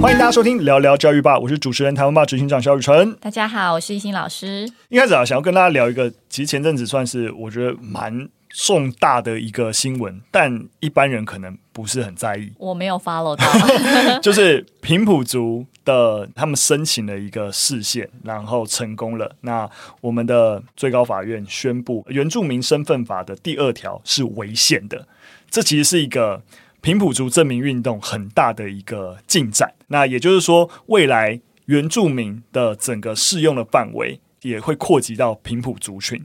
欢迎大家收听聊聊教育吧，我是主持人台湾吧执行长萧宇辰。大家好，我是一心老师。一开始啊，想要跟大家聊一个，其实前阵子算是我觉得蛮重大的一个新闻，但一般人可能不是很在意。我没有 follow 到，就是平埔族的他们申请了一个释宪，然后成功了。那我们的最高法院宣布，原住民身份法的第二条是违宪的。这其实是一个。平埔族证明运动很大的一个进展，那也就是说，未来原住民的整个适用的范围也会扩及到平埔族群。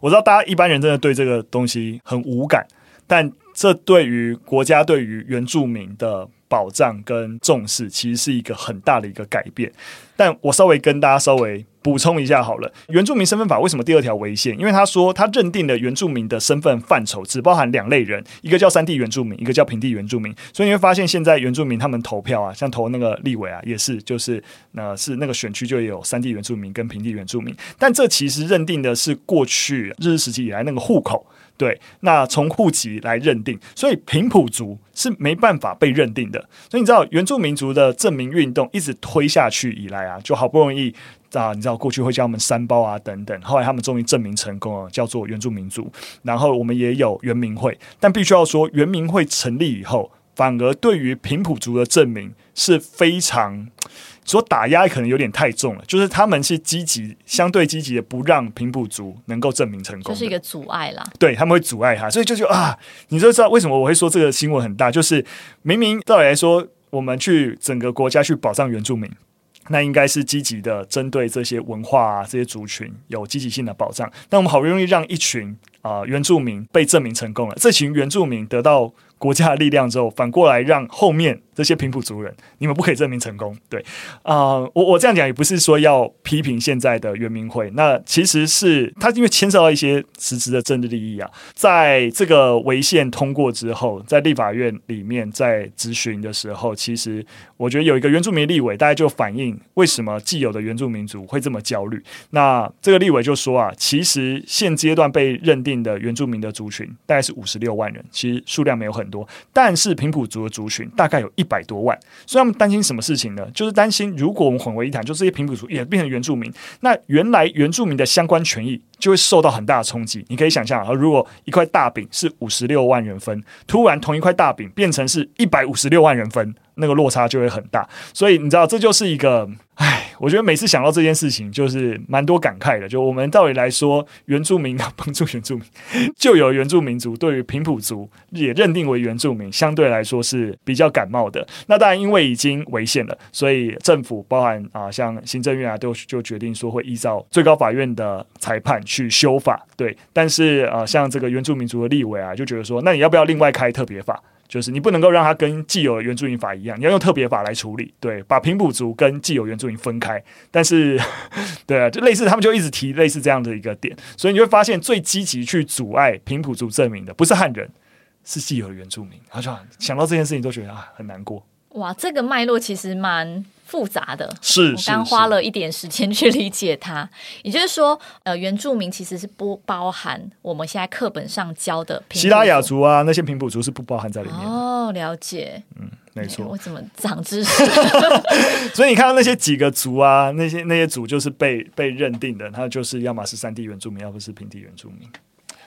我知道大家一般人真的对这个东西很无感，但这对于国家对于原住民的保障跟重视，其实是一个很大的一个改变。但我稍微跟大家稍微。补充一下好了，原住民身份法为什么第二条违宪？因为他说他认定的原住民的身份范畴只包含两类人，一个叫山地原住民，一个叫平地原住民。所以你会发现，现在原住民他们投票啊，像投那个立委啊，也是就是呃是那个选区就有山地原住民跟平地原住民。但这其实认定的是过去日治时期以来那个户口，对，那从户籍来认定，所以平埔族是没办法被认定的。所以你知道原住民族的证明运动一直推下去以来啊，就好不容易。啊，你知道过去会叫他们山胞啊等等，后来他们终于证明成功了，叫做原住民族。然后我们也有原民会，但必须要说，原民会成立以后，反而对于平埔族的证明是非常说打压，可能有点太重了。就是他们是积极，相对积极的，不让平埔族能够证明成功，就是一个阻碍啦。对，他们会阻碍他，所以就就啊，你就知道为什么我会说这个新闻很大，就是明明道理来说，我们去整个国家去保障原住民。那应该是积极的，针对这些文化啊，这些族群有积极性的保障。但我们好不容易让一群啊、呃、原住民被证明成功了，这群原住民得到国家的力量之后，反过来让后面这些平埔族人，你们不可以证明成功。对啊、我我这样讲也不是说要批评现在的原民会，那其实是他因为牵涉到一些实质的政治利益啊，在这个违宪通过之后，在立法院里面在质询的时候，其实我觉得有一个原住民立委，大家就反映为什么既有的原住民族会这么焦虑。那这个立委就说啊，其实现阶段被认定的原住民的族群大概是五十六万人，其实数量没有很多，但是平埔族的族群大概有一百多万，所以他们担心什么事情呢？就是担心如果我们混为一谈，就这些平埔族也变成原住民，那原来原住民的相关权益就会受到很大的冲击。你可以想象啊，如果一块大饼是五十六万人分，突然同一块大饼变成是一百五十六万人分，那个落差就会很大。所以你知道，这就是一个，唉。我觉得每次想到这件事情，就是蛮多感慨的。就我们道理来说，原住民要帮助原住民，就有原住民族对于平埔族也认定为原住民，相对来说是比较感冒的。那当然，因为已经违宪了，所以政府包含啊，像行政院啊，都就决定说会依照最高法院的裁判去修法。对，但是啊，像这个原住民族的立委啊，就觉得说，那你要不要另外开特别法？就是你不能够让它跟既有原住民法一样，你要用特别法来处理，对，把平埔族跟既有原住民分开。但是，对啊，就类似他们就一直提类似这样的一个点，所以你会发现最积极去阻碍平埔族证明的不是汉人，是既有的原住民。他就想到这件事情都觉得啊很难过。哇，这个脉络其实蛮复杂的，是，我刚花了一点时间去理解它。也就是说，呃，原住民其实是不包含我们现在课本上教的西拉雅族啊，那些平埔族是不包含在里面。哦，了解，嗯，没错。我怎么长知识？所以你看到那些几个族啊，那些那些族就是被被认定的，他就是要么是山地原住民，要不是平地原住民。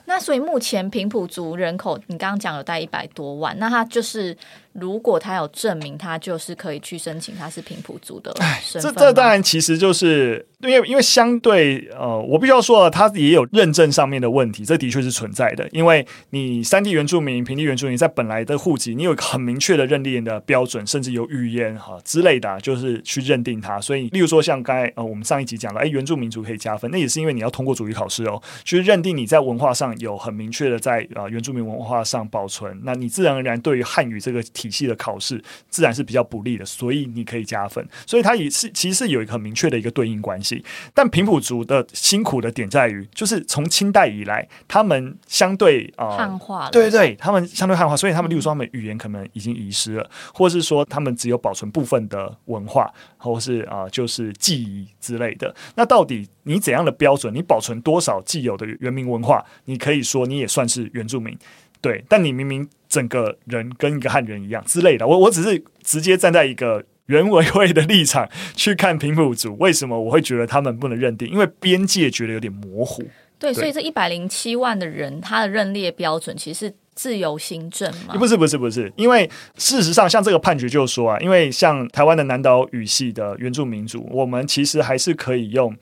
那所以目前平埔族人口，你刚刚讲有大概一百多万，那他就是。如果他有证明，他就是可以去申请，他是平埔族的身份。这这当然其实就是因为因为相对呃，我必须要说，他也有认证上面的问题，这的确是存在的。因为你山地原住民、平地原住民在本来的户籍，你有很明确的认定的标准，甚至有语言哈之类的、就是去认定它。所以，例如说像刚才呃我们上一集讲了，哎，原住民族可以加分，那也是因为你要通过主语考试哦，去认定你在文化上有很明确的在呃原住民文化上保存，那你自然而然对于汉语这个。体系的考试自然是比较不利的，所以你可以加分。所以它也是其实是有一个很明确的一个对应关系。但平埔族的辛苦的点在于，就是从清代以来，他们相对啊、呃、汉化了，对对对，他们相对汉化，所以他们例如说他们语言可能已经遗失了，或是说他们只有保存部分的文化，或是啊、呃、就是记忆之类的。那到底你怎样的标准？你保存多少既有的原民文化？你可以说你也算是原住民。对，但你明明整个人跟一个汉人一样之类的，我我只是直接站在一个原委会的立场去看平埔族，为什么我会觉得他们不能认定？因为边界觉得有点模糊。对，所以这一百零七万的人，他的认列标准其实是自由行政嘛？不是，不是，不是。因为事实上，像这个判决就说啊，因为像台湾的南岛语系的原住民族，我们其实还是可以用。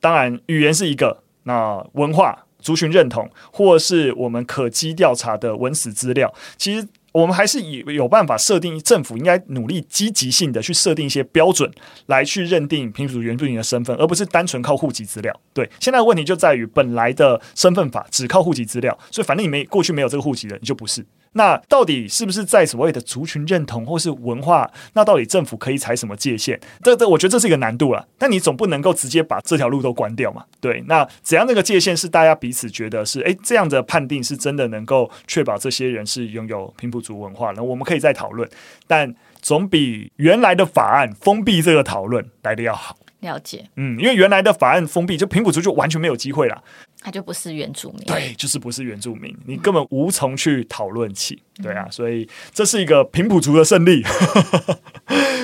当然，语言是一个，那文化、族群认同，或是我们可稽调查的文史资料，其实。我们还是以有办法设定，政府应该努力积极性的去设定一些标准，来去认定平埔族原住民的身份，而不是单纯靠户籍资料。对，现在问题就在于本来的身份法只靠户籍资料，所以反正你没过去没有这个户籍的，你就不是。那到底是不是在所谓的族群认同或是文化？那到底政府可以采什么界限？这这，我觉得这是一个难度了。但你总不能够直接把这条路都关掉嘛？对，那怎样那个界限是大家彼此觉得是诶，这样的判定是真的能够确保这些人是拥有平埔族文化？那我们可以再讨论，但总比原来的法案封闭这个讨论来得要好。了解，嗯，因为原来的法案封闭，就平埔族就完全没有机会了。他就不是原住民，对，就是不是原住民，你根本无从去讨论起，对啊，所以这是一个平埔族的胜利，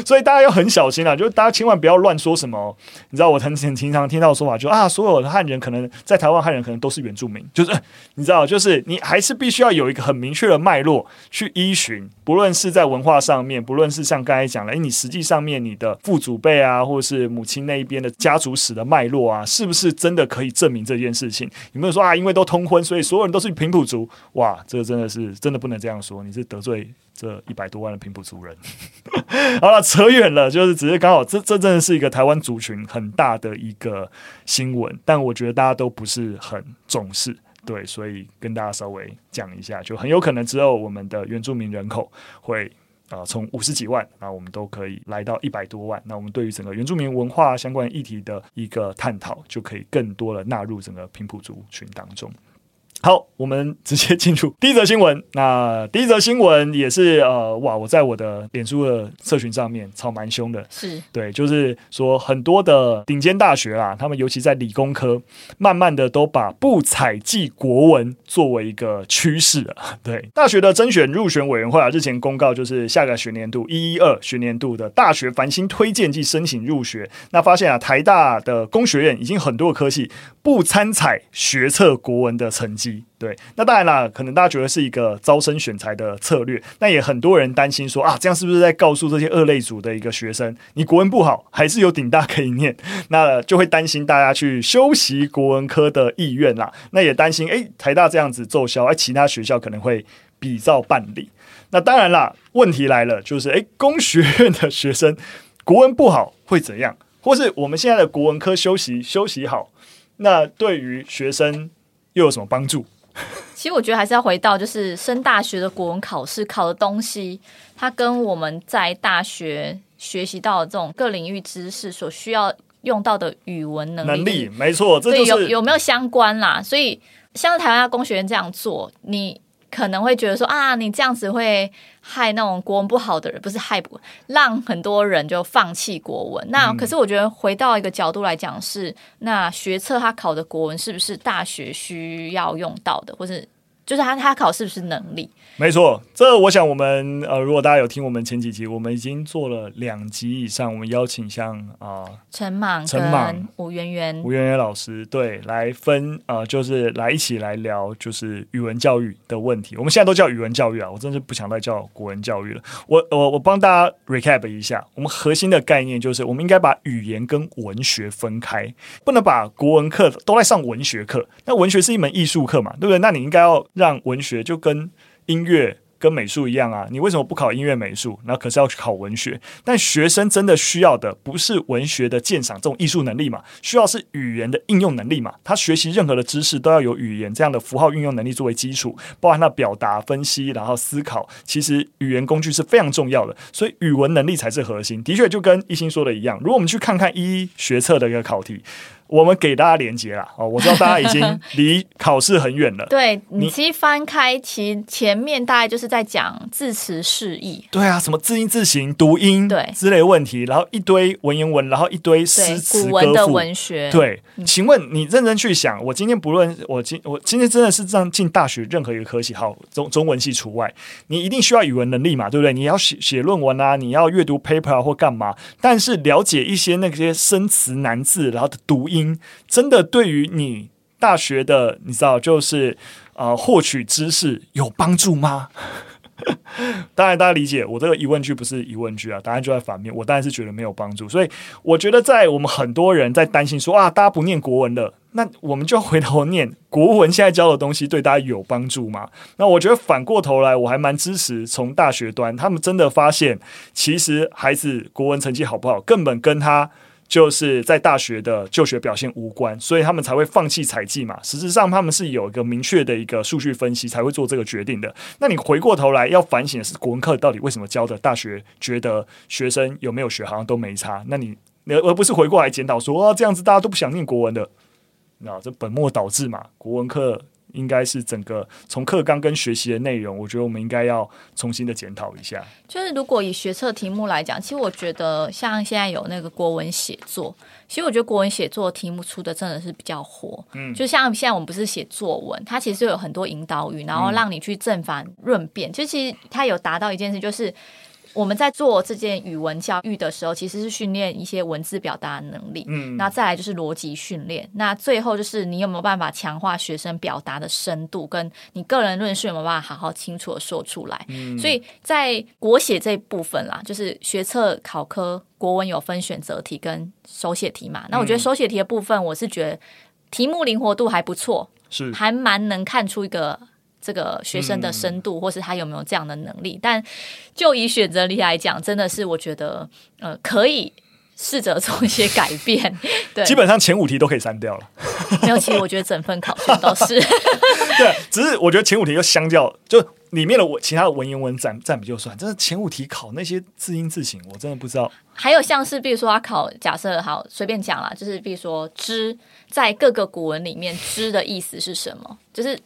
所以大家要很小心啊，就是大家千万不要乱说什么，你知道我很很经常听到的说法，就啊，所有的汉人可能在台湾汉人可能都是原住民，就是你知道，就是你还是必须要有一个很明确的脉络去依循，不论是在文化上面，不论是像刚才讲的，诶，你实际上面你的父祖辈啊，或者是母亲那一边的家族史的脉络啊，是不是真的可以证明这件事情？有没有说啊？因为都通婚，所以所有人都是平埔族？哇，这个真的是真的不能这样说，你是得罪这一百多万的平埔族人。好了，扯远了，就是只是刚好这这真的是一个台湾族群很大的一个新闻，但我觉得大家都不是很重视，对，所以跟大家稍微讲一下，就很有可能之后我们的原住民人口会。啊，从五十几万，那我们都可以来到一百多万。那我们对于整个原住民文化相关议题的一个探讨，就可以更多的纳入整个平埔族群当中。好，我们直接进入 第一则新闻。那第一则新闻也是呃，哇，我在我的脸书的社群上面吵蛮凶的。是对，就是说很多的顶尖大学啊，他们尤其在理工科，慢慢的都把不采计国文作为一个趋势了。对，大学的甄选入选委员会啊，日前公告，就是下个学年度一一二学年度的大学繁星推荐暨申请入学，那发现啊，台大的工学院已经很多科系不参采学测国文的成绩。对，那当然啦，可能大家觉得是一个招生选才的策略，那也很多人担心说啊，这样是不是在告诉这些二类组的一个学生，你国文不好，还是有顶大可以念，那就会担心大家去修习国文科的意愿啦。那也担心，哎，台大这样子奏效，哎，其他学校可能会比照办理。那当然啦，问题来了，就是哎，工学院的学生国文不好会怎样？或是我们现在的国文科修习修习好，那对于学生又有什么帮助？其实我觉得还是要回到，就是升大学的国文考试考的东西，它跟我们在大学学习到的这种各领域知识所需要用到的语文能力，能力没错，这就是、有有没有相关啦？所以像台湾工学院这样做，你。可能会觉得说啊，你这样子会害那种国文不好的人，不是害不让很多人就放弃国文。那可是我觉得回到一个角度来讲是，是那学测他考的国文是不是大学需要用到的，或是就是他他考是不是能力？没错，这我想我们呃，如果大家有听我们前几集，我们已经做了两集以上，我们邀请像啊、呃、陈莽、陈莽、吴圆圆、吴圆圆老师对来分呃，就是来一起来聊就是语文教育的问题。我们现在都叫语文教育啊，我真是不想再叫国文教育了。我我我帮大家 recap 一下，我们核心的概念就是，我们应该把语言跟文学分开，不能把国文课都在上文学课。那文学是一门艺术课嘛，对不对？那你应该要让文学就跟音乐跟美术一样啊，你为什么不考音乐美术？那可是要去考文学。但学生真的需要的不是文学的鉴赏这种艺术能力嘛？需要是语言的应用能力嘛？他学习任何的知识都要有语言这样的符号运用能力作为基础，包含他表达、分析，然后思考。其实语言工具是非常重要的，所以语文能力才是核心。的确，就跟一心说的一样，如果我们去看看一一学测的一个考题。我们给大家连接啦。哦，我知道大家已经 离考试很远了。对，你其实翻开，其前面大概就是在讲字词释义。对啊，什么字音字形、读音对之类问题，然后一堆文言文，然后一堆诗词古文的文学。对，请问你认真去想，我今天不论我今我今天真的是这样进大学任何一个科系，好中中文系除外，你一定需要语文能力嘛，对不对？你要写写论文啊，你要阅读 paper 啊，或干嘛？但是了解一些那些生词难字，然后的读音，真的对于你大学的你知道，就是呃获取知识有帮助吗？当然，大家理解我这个疑问句不是疑问句啊，答案就在反面。我当然是觉得没有帮助，所以我觉得在我们很多人在担心说啊，大家不念国文了，那我们就回头念国文。现在教的东西对大家有帮助吗？那我觉得反过头来，我还蛮支持从大学端，他们真的发现，其实孩子国文成绩好不好，根本跟他。就是在大学的就学表现无关，所以他们才会放弃采集嘛。实质上，他们是有一个明确的一个数据分析才会做这个决定的。那你回过头来要反省的是，国文课到底为什么教的？大学觉得学生有没有学好像都没差。那你而不是回过来检讨说，哦，这样子大家都不想念国文的，那这本末倒置嘛。国文课。应该是整个从课纲跟学习的内容，我觉得我们应该要重新的检讨一下。就是如果以学测题目来讲，其实我觉得像现在有那个国文写作，其实我觉得国文写作题目出的真的是比较活。嗯，就像现在我们不是写作文，它其实有很多引导语，然后让你去正反论辩，就其实它有达到一件事，就是。我们在做这件语文教育的时候，其实是训练一些文字表达的能力。嗯，那再来就是逻辑训练，那最后就是你有没有办法强化学生表达的深度，跟你个人论述有没有办法好好清楚的说出来。嗯，所以在国写这一部分啦，就是学测考科国文有分选择题跟手写题嘛。那我觉得手写题的部分，我是觉得题目灵活度还不错，是还蛮能看出一个。这个学生的深度，或是他有没有这样的能力？嗯、但就以选择题来讲，真的是我觉得，呃，可以试着做一些改变。对，基本上前五题都可以删掉了。没有，其实我觉得整份考卷都是。对，只是我觉得前五题就相较，就里面的我其他的文言文占占比就算，真的前五题考那些字音字形，我真的不知道。还有像是，比如说他考，假设好随便讲啦，就是比如说“之”在各个古文里面，“之”的意思是什么？就是。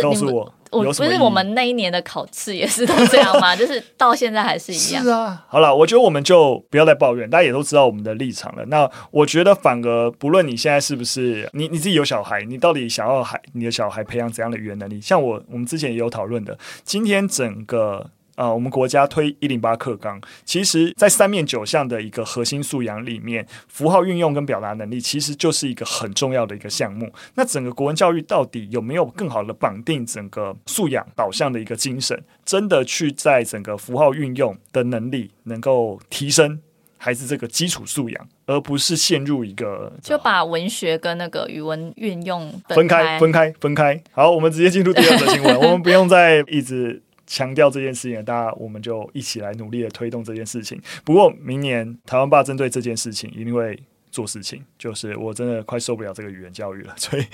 这你告诉我，我不是我们那一年的考试也是都这样吗？就是到现在还是一样。是啊，好了，我觉得我们就不要再抱怨，大家也都知道我们的立场了。那我觉得反而不论你现在是不是你你自己有小孩，你到底想要孩你的小孩培养怎样的语言能力？像我，我们之前也有讨论的，今天整个。啊、呃，我们国家推一零八课纲，其实，在三面九项的一个核心素养里面，符号运用跟表达能力，其实就是一个很重要的一个项目。那整个国文教育到底有没有更好的绑定整个素养导向的一个精神，真的去在整个符号运用的能力能够提升孩子这个基础素养，而不是陷入一个就把文学跟那个语文运用分开、分开、分开。好，我们直接进入第二则新闻，我们不用再一直。强调这件事情，大家我们就一起来努力的推动这件事情。不过，明年台湾爸针对这件事情一定会做事情，就是我真的快受不了这个语言教育了，所以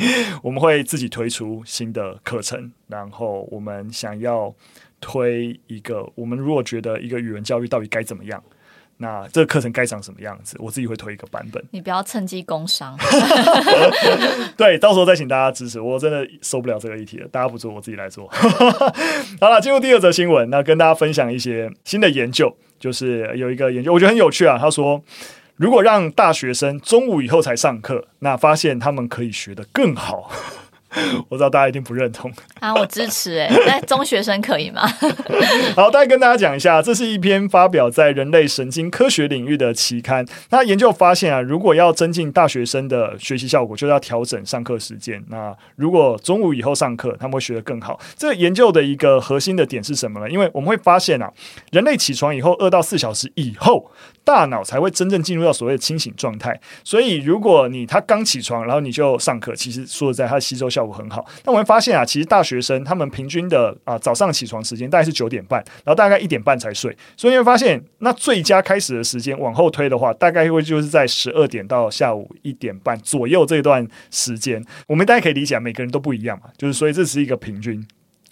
我们会自己推出新的课程，然后我们想要推一个，我们如果觉得一个语文教育到底该怎么样。那这个课程该长什么样子？我自己会推一个版本。你不要趁机工伤。对，到时候再请大家支持。我真的受不了这个议题了，大家不做，我自己来做。好了，进入第二则新闻，那跟大家分享一些新的研究，就是有一个研究，我觉得很有趣啊。他说，如果让大学生中午以后才上课，那发现他们可以学得更好。我知道大家一定不认同啊，我支持哎，那中学生可以吗？好，大概跟大家讲一下，这是一篇发表在人类神经科学领域的期刊。那研究发现啊，如果要增进大学生的学习效果，就要调整上课时间。那如果中午以后上课，他们会学得更好。这个研究的一个核心的点是什么呢？因为我们会发现啊，人类起床以后二到四小时以后，大脑才会真正进入到所谓的清醒状态。所以，如果你他刚起床，然后你就上课，其实说实在，他吸收效效果很好。那我们发现啊，其实大学生他们平均的啊早上起床时间大概是九点半，然后大概一点半才睡。所以你会发现，那最佳开始的时间往后推的话，大概会就是在十二点到下午一点半左右这段时间。我们大家可以理解，每个人都不一样嘛，就是所以这是一个平均。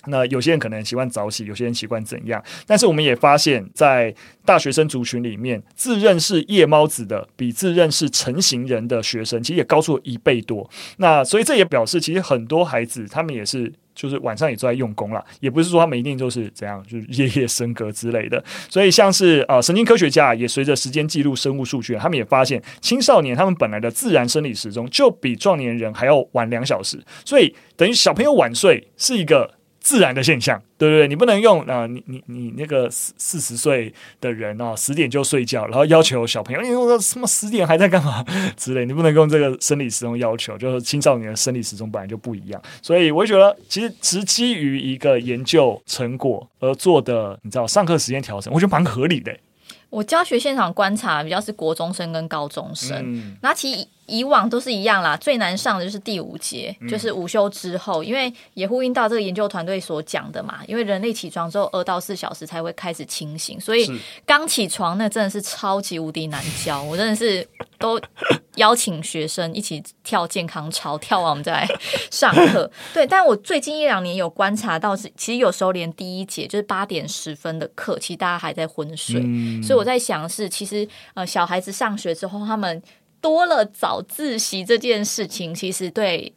那有些人可能习惯早起，有些人习惯怎样？但是我们也发现，在大学生族群里面，自认是夜猫子的，比自认是成型人的学生，其实也高出了一倍多。那所以这也表示，其实很多孩子他们也是，就是晚上也都在用功了，也不是说他们一定就是怎样，就是夜夜笙歌之类的。所以像是呃神经科学家也随着时间记录生物数据，他们也发现，青少年他们本来的自然生理时钟就比壮年人还要晚两小时，所以等于小朋友晚睡是一个。自然的现象，对不对？你不能用啊、呃，你你你那个四四十岁的人哦，十点就睡觉，然后要求小朋友，你说什么十点还在干嘛 之类，你不能用这个生理时钟要求，就是青少年的生理时钟本来就不一样，所以我觉得其实只基于一个研究成果而做的，你知道上课时间调整，我觉得蛮合理的。我教学现场观察比较是国中生跟高中生，嗯、那其实。以往都是一样啦，最难上的就是第五节，嗯、就是午休之后，因为也呼应到这个研究团队所讲的嘛，因为人类起床之后二到四小时才会开始清醒，所以刚起床那真的是超级无敌难教，我真的是都邀请学生一起跳健康操，跳完我们再来上课。对，但我最近一两年有观察到，是其实有时候连第一节就是八点十分的课，其实大家还在昏睡，嗯、所以我在想是其实呃小孩子上学之后他们。多了早自习这件事情，其实对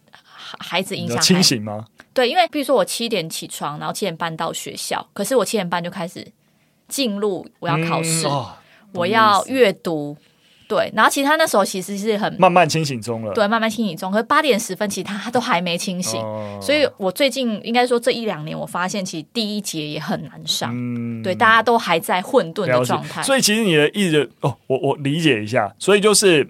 孩子影响清醒吗？对，因为比如说我七点起床，然后七点半到学校，可是我七点半就开始进入我要考试，嗯哦、我要阅读，对，然后其实他那时候其实是很慢慢清醒中了，对，慢慢清醒中。可是八点十分，其实他他都还没清醒，哦、所以我最近应该说这一两年，我发现其实第一节也很难上，嗯、对，大家都还在混沌的状态。所以其实你的意思哦，我我理解一下，所以就是。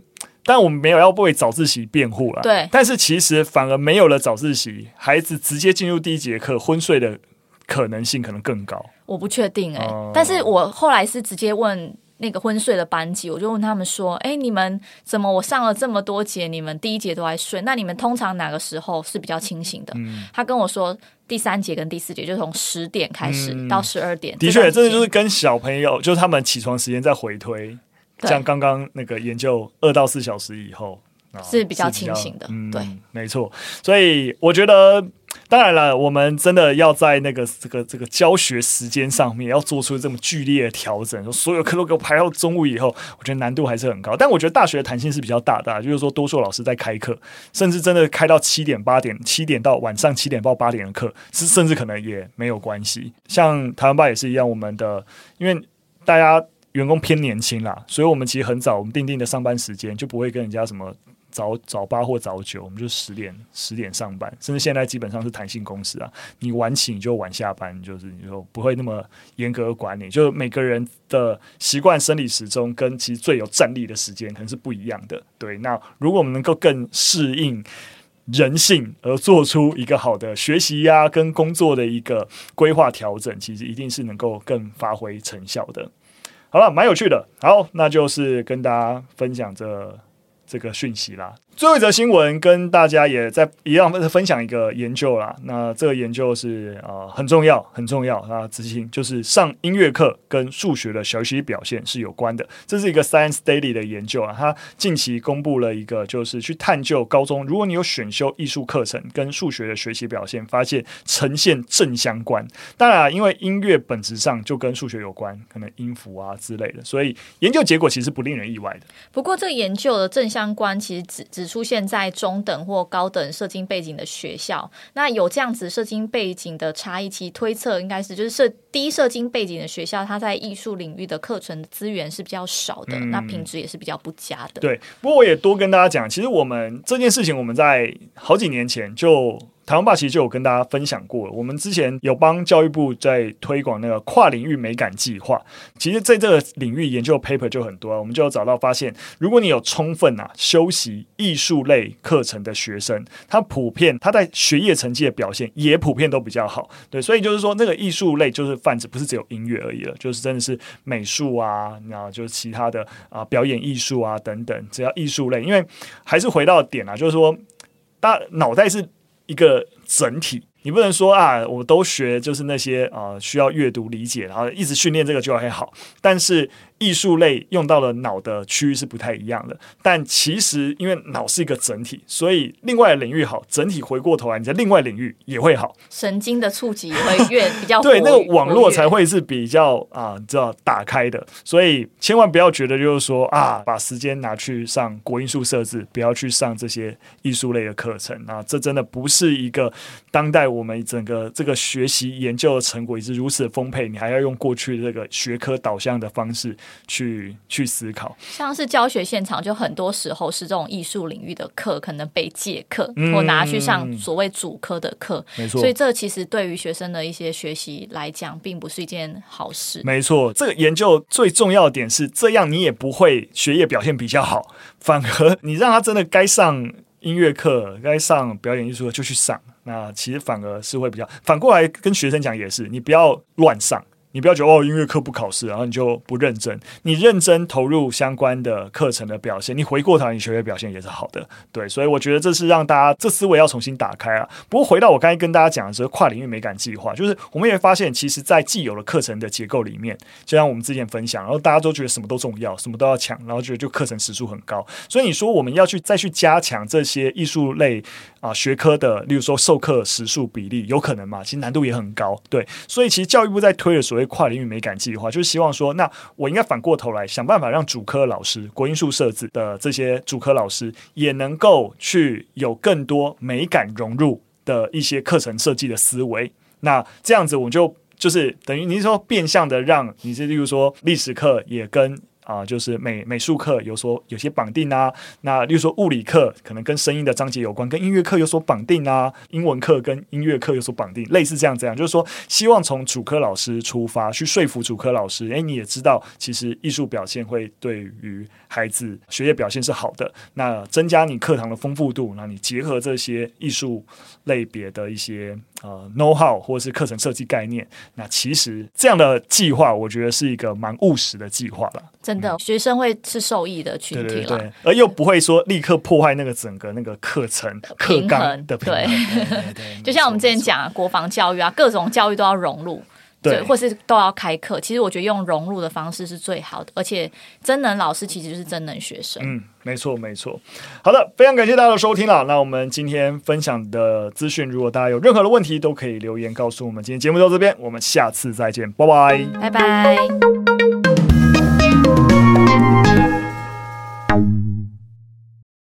但我们没有要为早自习辩护了，对。但是其实反而没有了早自习，孩子直接进入第一节课昏睡的可能性可能更高。我不确定哎、欸，嗯、但是我后来是直接问那个昏睡的班级，我就问他们说：“哎、欸，你们怎么我上了这么多节，你们第一节都在睡？那你们通常哪个时候是比较清醒的？”嗯、他跟我说，第三节跟第四节就从十点开始到十二点。嗯、的确，这就是跟小朋友就是他们起床时间在回推。像刚刚那个研究，二到四小时以后是比较清醒的，嗯、对，没错。所以我觉得，当然了，我们真的要在那个这个这个教学时间上面要做出这么剧烈的调整，说所有课都给我排到中午以后，我觉得难度还是很高。但我觉得大学的弹性是比较大的，就是说多数老师在开课，甚至真的开到七点八点，七点到晚上七点到八点的课，是甚至可能也没有关系。像台湾吧也是一样，我们的因为大家。员工偏年轻啦，所以我们其实很早，我们定定的上班时间就不会跟人家什么早早八或早九，我们就十点十点上班，甚至现在基本上是弹性公司啊，你晚起你就晚下班，就是你就不会那么严格管理，就每个人的习惯生理时钟跟其实最有战力的时间可能是不一样的。对，那如果我们能够更适应人性而做出一个好的学习呀、啊、跟工作的一个规划调整，其实一定是能够更发挥成效的。好了，蛮有趣的。好，那就是跟大家分享这这个讯息啦。最后一则新闻跟大家也在一样分享一个研究啦。那这个研究是呃很重要，很重要啊，执行就是上音乐课跟数学的学习表现是有关的。这是一个 Science Daily 的研究啊，它近期公布了一个，就是去探究高中，如果你有选修艺术课程跟数学的学习表现，发现呈现正相关。当然啊，因为音乐本质上就跟数学有关，可能音符啊之类的，所以研究结果其实不令人意外的。不过，这个研究的正相关其实只只出现在中等或高等社经背景的学校，那有这样子社经背景的差异，其推测应该是就是社低社经背景的学校，它在艺术领域的课程资源是比较少的，嗯、那品质也是比较不佳的。对，不过我也多跟大家讲，其实我们这件事情我们在好几年前就。台湾霸其实就有跟大家分享过，我们之前有帮教育部在推广那个跨领域美感计划。其实，在这个领域研究 paper 就很多，我们就有找到发现，如果你有充分啊修习艺术类课程的学生，他普遍他在学业成绩的表现也普遍都比较好。对，所以就是说，那个艺术类就是泛指，不是只有音乐而已了，就是真的是美术啊，然后就是其他的啊表演艺术啊等等，只要艺术类，因为还是回到点啊，就是说，大脑袋是。一个整体，你不能说啊，我都学就是那些啊、需要阅读理解，然后一直训练这个就会好。但是艺术类用到了脑的区域是不太一样的。但其实因为脑是一个整体，所以另外的领域好，整体回过头来，你在另外领域也会好，神经的触及也会越 比较对，那个网络才会是比较啊，知道打开的。所以千万不要觉得就是说啊，把时间拿去上国音数设置，不要去上这些艺术类的课程啊，这真的不是一个当代我们整个这个学习研究的成果也是如此的丰沛，你还要用过去的这个学科导向的方式去去思考。像是教学现场，就很多时候是这种艺术领域的课，可能被借课，嗯、或拿去上所谓主科的课，没错。所以这其实对于学生的一些学习来讲，并不是一件好事。没错，这个研究最重要的点是，这样你也不会学业表现比较好，反而你让他真的该上音乐课、该上表演艺术课就去上。那其实反而是会比较，反过来跟学生讲也是，你不要乱上。你不要觉得哦，音乐课不考试，然后你就不认真。你认真投入相关的课程的表现，你回过头，你学业表现也是好的。对，所以我觉得这是让大家这思维要重新打开啊。不过回到我刚才跟大家讲的这个跨领域美感计划，就是我们也发现，其实，在既有的课程的结构里面，就像我们之前分享，然后大家都觉得什么都重要，什么都要抢，然后觉得就课程时数很高。所以你说我们要去再去加强这些艺术类啊学科的，例如说授课时数比例，有可能吗？其实难度也很高。对，所以其实教育部在推的所谓跨领域美感计划，就是希望说，那我应该反过头来想办法，让主科老师、国英数设置的这些主科老师，也能够去有更多美感融入的一些课程设计的思维。那这样子，我就就是等于你说变相的让你是，例如说历史课也跟。啊，就是美美术课有所有些绑定啊，那例如说物理课可能跟声音的章节有关，跟音乐课有所绑定啊，英文课跟音乐课有所绑定，类似这样这样，就是说希望从主科老师出发去说服主科老师，诶，你也知道，其实艺术表现会对于孩子学业表现是好的，那增加你课堂的丰富度，那你结合这些艺术类别的一些呃 know how 或者是课程设计概念，那其实这样的计划，我觉得是一个蛮务实的计划了。真的，学生会是受益的群体了，而又不会说立刻破坏那个整个那个课程课纲的平衡。对，对对对 就像我们之前讲啊，国防教育啊，各种教育都要融入。对，或是都要开课。其实我觉得用融入的方式是最好的，而且真能老师其实就是真能学生。嗯，没错没错。好的，非常感谢大家的收听了。那我们今天分享的资讯，如果大家有任何的问题，都可以留言告诉我们。今天节目到这边，我们下次再见，拜拜，拜拜。